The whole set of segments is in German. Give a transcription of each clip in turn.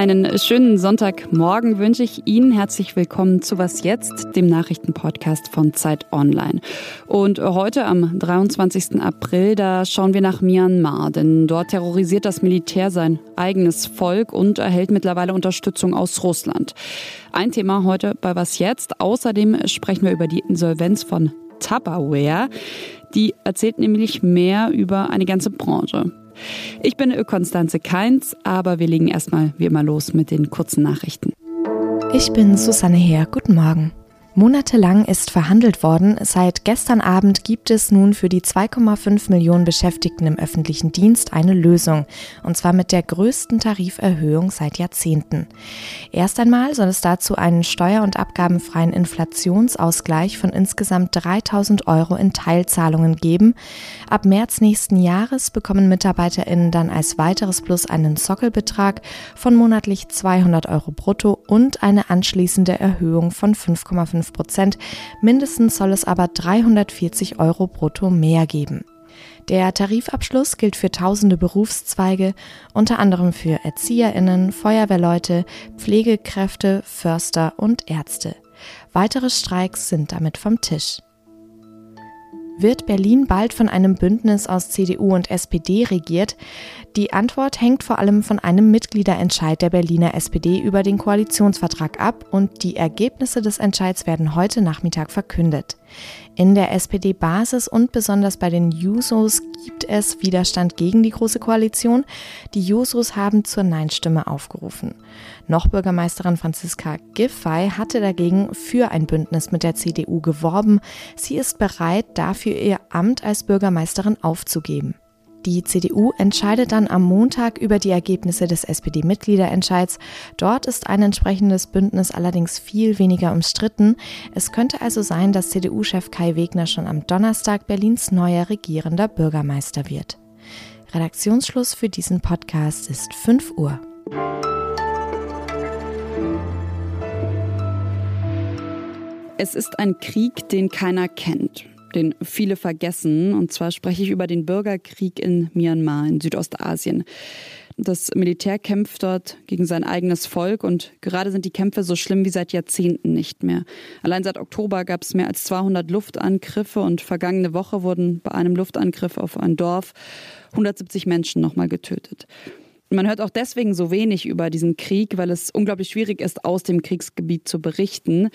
Einen schönen Sonntagmorgen wünsche ich Ihnen. Herzlich willkommen zu Was jetzt, dem Nachrichtenpodcast von Zeit Online. Und heute am 23. April, da schauen wir nach Myanmar, denn dort terrorisiert das Militär sein eigenes Volk und erhält mittlerweile Unterstützung aus Russland. Ein Thema heute bei Was jetzt. Außerdem sprechen wir über die Insolvenz von Tupperware. Die erzählt nämlich mehr über eine ganze Branche. Ich bin Konstanze Keins, aber wir legen erstmal wie immer los mit den kurzen Nachrichten. Ich bin Susanne Heer. Guten Morgen. Monatelang ist verhandelt worden. Seit gestern Abend gibt es nun für die 2,5 Millionen Beschäftigten im öffentlichen Dienst eine Lösung. Und zwar mit der größten Tariferhöhung seit Jahrzehnten. Erst einmal soll es dazu einen steuer- und abgabenfreien Inflationsausgleich von insgesamt 3000 Euro in Teilzahlungen geben. Ab März nächsten Jahres bekommen MitarbeiterInnen dann als weiteres Plus einen Sockelbetrag von monatlich 200 Euro brutto und eine anschließende Erhöhung von 5,5 5 Prozent. Mindestens soll es aber 340 Euro brutto mehr geben. Der Tarifabschluss gilt für tausende Berufszweige, unter anderem für Erzieherinnen, Feuerwehrleute, Pflegekräfte, Förster und Ärzte. Weitere Streiks sind damit vom Tisch. Wird Berlin bald von einem Bündnis aus CDU und SPD regiert? Die Antwort hängt vor allem von einem Mitgliederentscheid der Berliner SPD über den Koalitionsvertrag ab und die Ergebnisse des Entscheids werden heute Nachmittag verkündet. In der SPD-Basis und besonders bei den Jusos gibt es Widerstand gegen die Große Koalition. Die Jusos haben zur Nein-Stimme aufgerufen. Noch Bürgermeisterin Franziska Giffey hatte dagegen für ein Bündnis mit der CDU geworben. Sie ist bereit, dafür ihr Amt als Bürgermeisterin aufzugeben. Die CDU entscheidet dann am Montag über die Ergebnisse des SPD-Mitgliederentscheids. Dort ist ein entsprechendes Bündnis allerdings viel weniger umstritten. Es könnte also sein, dass CDU-Chef Kai Wegner schon am Donnerstag Berlins neuer regierender Bürgermeister wird. Redaktionsschluss für diesen Podcast ist 5 Uhr. Es ist ein Krieg, den keiner kennt den viele vergessen. Und zwar spreche ich über den Bürgerkrieg in Myanmar in Südostasien. Das Militär kämpft dort gegen sein eigenes Volk und gerade sind die Kämpfe so schlimm wie seit Jahrzehnten nicht mehr. Allein seit Oktober gab es mehr als 200 Luftangriffe und vergangene Woche wurden bei einem Luftangriff auf ein Dorf 170 Menschen nochmal getötet. Man hört auch deswegen so wenig über diesen Krieg, weil es unglaublich schwierig ist, aus dem Kriegsgebiet zu berichten.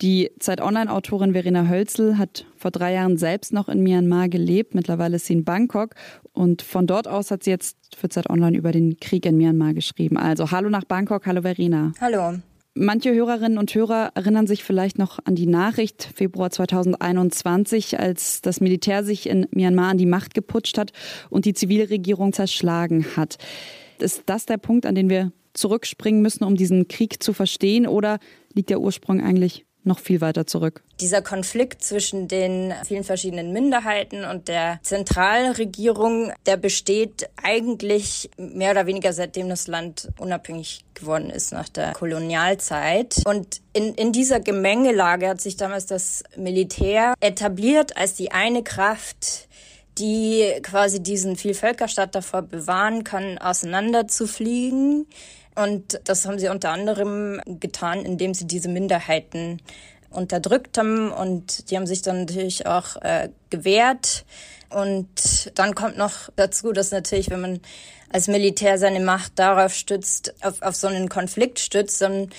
Die Zeit Online-Autorin Verena Hölzel hat vor drei Jahren selbst noch in Myanmar gelebt. Mittlerweile ist sie in Bangkok und von dort aus hat sie jetzt für Zeit Online über den Krieg in Myanmar geschrieben. Also hallo nach Bangkok, hallo Verena. Hallo. Manche Hörerinnen und Hörer erinnern sich vielleicht noch an die Nachricht Februar 2021, als das Militär sich in Myanmar an die Macht geputscht hat und die Zivilregierung zerschlagen hat. Ist das der Punkt, an den wir zurückspringen müssen, um diesen Krieg zu verstehen? Oder liegt der Ursprung eigentlich noch viel weiter zurück. Dieser Konflikt zwischen den vielen verschiedenen Minderheiten und der Zentralregierung, der besteht eigentlich mehr oder weniger seitdem das Land unabhängig geworden ist nach der Kolonialzeit. Und in, in dieser Gemengelage hat sich damals das Militär etabliert als die eine Kraft, die quasi diesen Vielvölkerstaat davor bewahren kann, auseinanderzufliegen. Und das haben sie unter anderem getan, indem sie diese Minderheiten unterdrückt haben und die haben sich dann natürlich auch äh, gewehrt. Und dann kommt noch dazu, dass natürlich, wenn man als Militär seine Macht darauf stützt, auf, auf so einen Konflikt stützt, dann,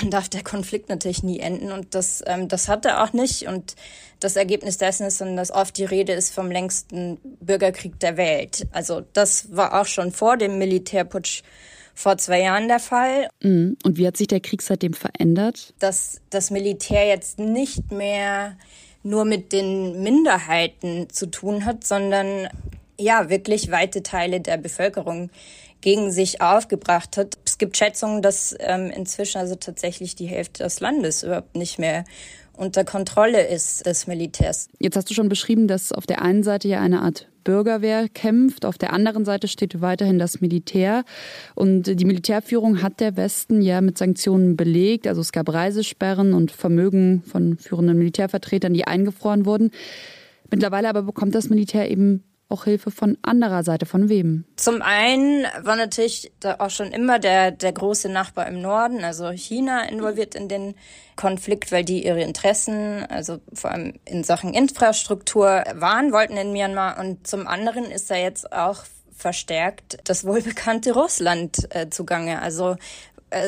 dann darf der Konflikt natürlich nie enden. Und das, ähm, das hat er auch nicht. Und das Ergebnis dessen ist dann, dass oft die Rede ist vom längsten Bürgerkrieg der Welt. Also das war auch schon vor dem Militärputsch vor zwei Jahren der Fall. Mhm. Und wie hat sich der Krieg seitdem verändert? Dass das Militär jetzt nicht mehr nur mit den Minderheiten zu tun hat, sondern ja, wirklich weite Teile der Bevölkerung gegen sich aufgebracht hat. Es gibt Schätzungen, dass ähm, inzwischen also tatsächlich die Hälfte des Landes überhaupt nicht mehr unter Kontrolle ist des Militärs. Jetzt hast du schon beschrieben, dass auf der einen Seite ja eine Art Bürgerwehr kämpft, auf der anderen Seite steht weiterhin das Militär und die Militärführung hat der Westen ja mit Sanktionen belegt, also es gab Reisesperren und Vermögen von führenden Militärvertretern, die eingefroren wurden. Mittlerweile aber bekommt das Militär eben auch Hilfe von anderer Seite. Von wem? Zum einen war natürlich auch schon immer der, der große Nachbar im Norden, also China, involviert in den Konflikt, weil die ihre Interessen, also vor allem in Sachen Infrastruktur, wahren wollten in Myanmar. Und zum anderen ist da jetzt auch verstärkt das wohlbekannte Russland äh, zugange. Also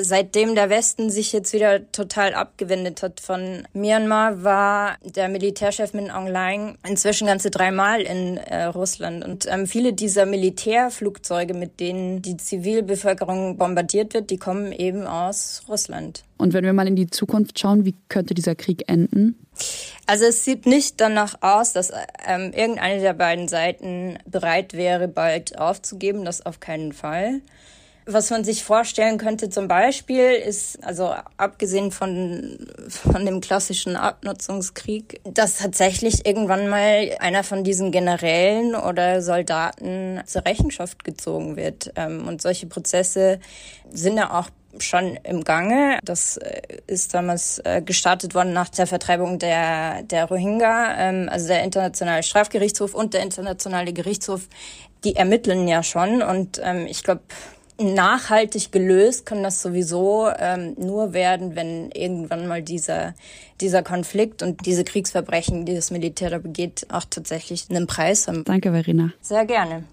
seitdem der Westen sich jetzt wieder total abgewendet hat von Myanmar, war der Militärchef Min Aung Hlaing inzwischen ganze dreimal in äh, Russland. Und ähm, viele dieser Militärflugzeuge, mit denen die Zivilbevölkerung bombardiert wird, die kommen eben aus Russland. Und wenn wir mal in die Zukunft schauen, wie könnte dieser Krieg enden? Also es sieht nicht danach aus, dass ähm, irgendeine der beiden Seiten bereit wäre, bald aufzugeben. Das auf keinen Fall. Was man sich vorstellen könnte zum Beispiel ist, also abgesehen von, von dem klassischen Abnutzungskrieg, dass tatsächlich irgendwann mal einer von diesen Generälen oder Soldaten zur Rechenschaft gezogen wird. Ähm, und solche Prozesse sind ja auch schon im Gange. Das äh, ist damals äh, gestartet worden nach der Vertreibung der, der Rohingya. Ähm, also der Internationale Strafgerichtshof und der Internationale Gerichtshof, die ermitteln ja schon. Und ähm, ich glaube, nachhaltig gelöst kann das sowieso ähm, nur werden, wenn irgendwann mal dieser, dieser Konflikt und diese Kriegsverbrechen, die das Militär da begeht, auch tatsächlich einen Preis haben. Danke, Verena. Sehr gerne.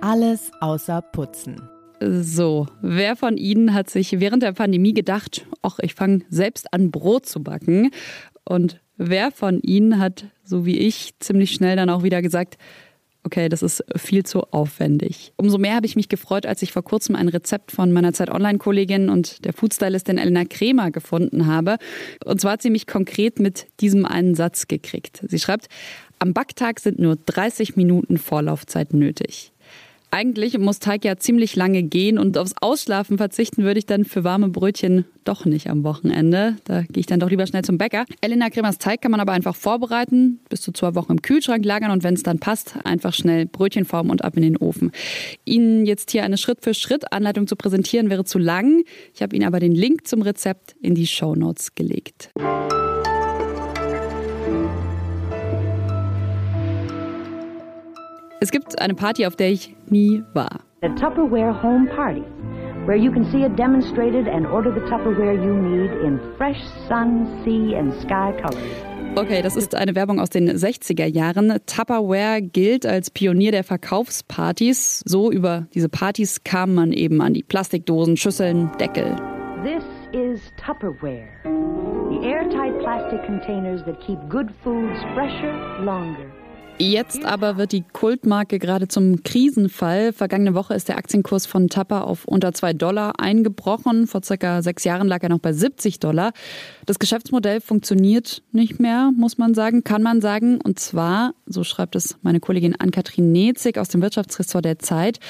Alles außer Putzen. So, wer von Ihnen hat sich während der Pandemie gedacht, ach, ich fange selbst an Brot zu backen? Und wer von Ihnen hat, so wie ich, ziemlich schnell dann auch wieder gesagt, okay, das ist viel zu aufwendig. Umso mehr habe ich mich gefreut, als ich vor kurzem ein Rezept von meiner Zeit Online-Kollegin und der Foodstylistin Elena Kremer gefunden habe. Und zwar hat sie mich konkret mit diesem einen Satz gekriegt. Sie schreibt, am Backtag sind nur 30 Minuten Vorlaufzeit nötig. Eigentlich muss Teig ja ziemlich lange gehen und aufs Ausschlafen verzichten würde ich dann für warme Brötchen doch nicht am Wochenende. Da gehe ich dann doch lieber schnell zum Bäcker. Elena Kremers Teig kann man aber einfach vorbereiten, bis zu zwei Wochen im Kühlschrank lagern und wenn es dann passt, einfach schnell Brötchen formen und ab in den Ofen. Ihnen jetzt hier eine Schritt-für-Schritt-Anleitung zu präsentieren wäre zu lang. Ich habe Ihnen aber den Link zum Rezept in die Show Notes gelegt. Es gibt eine Party, auf der ich nie war. A Tupperware Home Party, where you can see it demonstrated and order the Tupperware you need in fresh sun, sea and sky colors. Okay, das ist eine Werbung aus den 60er Jahren. Tupperware gilt als Pionier der Verkaufspartys. So über diese Partys kam man eben an die Plastikdosen, Schüsseln, Deckel. This is Tupperware, the airtight plastic containers that keep good foods fresher, longer. Jetzt aber wird die Kultmarke gerade zum Krisenfall. Vergangene Woche ist der Aktienkurs von Tapper auf unter zwei Dollar eingebrochen. Vor circa sechs Jahren lag er noch bei 70 Dollar. Das Geschäftsmodell funktioniert nicht mehr, muss man sagen, kann man sagen. Und zwar, so schreibt es meine Kollegin Ann-Kathrin Nezig aus dem Wirtschaftsressort der Zeit.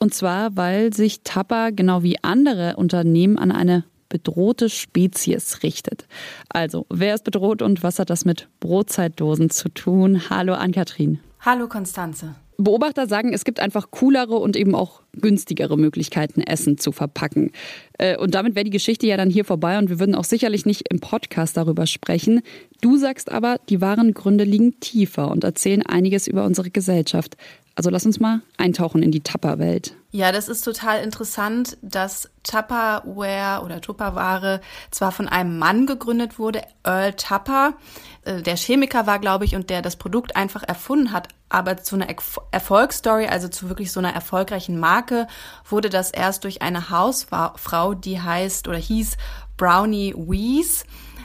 Und zwar, weil sich Tapper genau wie andere Unternehmen an eine bedrohte Spezies richtet. Also, wer ist bedroht und was hat das mit Brotzeitdosen zu tun? Hallo Ann-Kathrin. Hallo Konstanze. Beobachter sagen, es gibt einfach coolere und eben auch günstigere Möglichkeiten, Essen zu verpacken. Äh, und damit wäre die Geschichte ja dann hier vorbei und wir würden auch sicherlich nicht im Podcast darüber sprechen. Du sagst aber, die wahren Gründe liegen tiefer und erzählen einiges über unsere Gesellschaft. Also lass uns mal eintauchen in die Tupperwelt. Ja, das ist total interessant, dass Tupperware oder Tupperware zwar von einem Mann gegründet wurde, Earl Tupper, äh, der Chemiker war, glaube ich, und der das Produkt einfach erfunden hat, aber zu einer Erfolgsstory, also zu wirklich so einer erfolgreichen Marke, wurde das erst durch eine Hausfrau, die heißt oder hieß Brownie Wees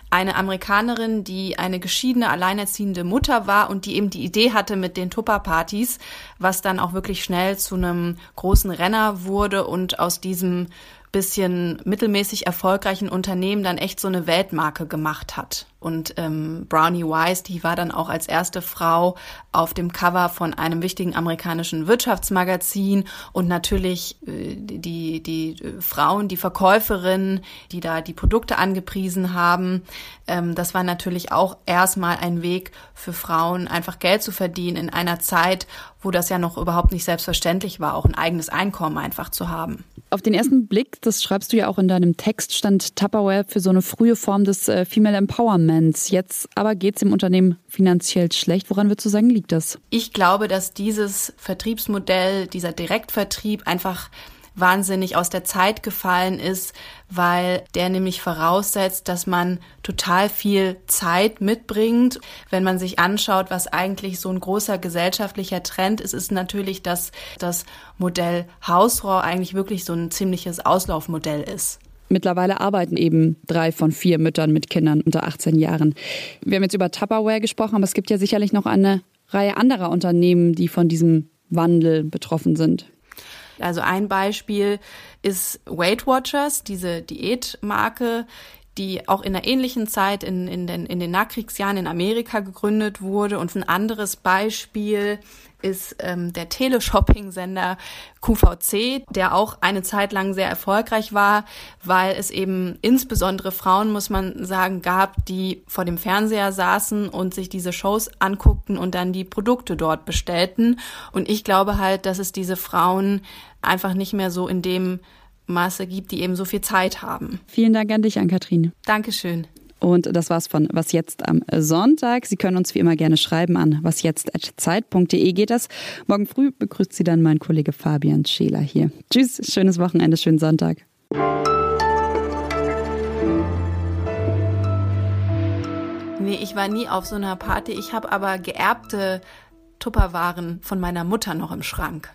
eine Amerikanerin, die eine geschiedene, alleinerziehende Mutter war und die eben die Idee hatte mit den Tupper-Partys, was dann auch wirklich schnell zu einem großen Renner wurde und aus diesem bisschen mittelmäßig erfolgreichen Unternehmen dann echt so eine Weltmarke gemacht hat. Und ähm, Brownie Wise, die war dann auch als erste Frau auf dem Cover von einem wichtigen amerikanischen Wirtschaftsmagazin und natürlich äh, die, die äh, Frauen, die Verkäuferinnen, die da die Produkte angepriesen haben. Ähm, das war natürlich auch erstmal ein Weg für Frauen, einfach Geld zu verdienen in einer Zeit, wo das ja noch überhaupt nicht selbstverständlich war, auch ein eigenes Einkommen einfach zu haben. Auf den ersten Blick, das schreibst du ja auch in deinem Text, stand Tupperware für so eine frühe Form des äh, Female Empowerment Elements. Jetzt aber geht es dem Unternehmen finanziell schlecht. Woran würdest du sagen, liegt das? Ich glaube, dass dieses Vertriebsmodell, dieser Direktvertrieb einfach wahnsinnig aus der Zeit gefallen ist, weil der nämlich voraussetzt, dass man total viel Zeit mitbringt. Wenn man sich anschaut, was eigentlich so ein großer gesellschaftlicher Trend ist, ist natürlich, dass das Modell Hausrohr eigentlich wirklich so ein ziemliches Auslaufmodell ist. Mittlerweile arbeiten eben drei von vier Müttern mit Kindern unter 18 Jahren. Wir haben jetzt über Tupperware gesprochen, aber es gibt ja sicherlich noch eine Reihe anderer Unternehmen, die von diesem Wandel betroffen sind. Also ein Beispiel ist Weight Watchers, diese Diätmarke, die auch in einer ähnlichen Zeit in, in, den, in den Nachkriegsjahren in Amerika gegründet wurde. Und ein anderes Beispiel ist ähm, der Teleshopping-Sender QVC, der auch eine Zeit lang sehr erfolgreich war, weil es eben insbesondere Frauen, muss man sagen, gab, die vor dem Fernseher saßen und sich diese Shows anguckten und dann die Produkte dort bestellten. Und ich glaube halt, dass es diese Frauen einfach nicht mehr so in dem Maße gibt, die eben so viel Zeit haben. Vielen Dank an dich, Ann-Kathrin. Dankeschön. Und das war's von Was jetzt am Sonntag. Sie können uns wie immer gerne schreiben an wasjetzt.zeit.de geht das. Morgen früh begrüßt Sie dann mein Kollege Fabian Scheler hier. Tschüss, schönes Wochenende, schönen Sonntag. Nee, ich war nie auf so einer Party. Ich habe aber geerbte Tupperwaren von meiner Mutter noch im Schrank.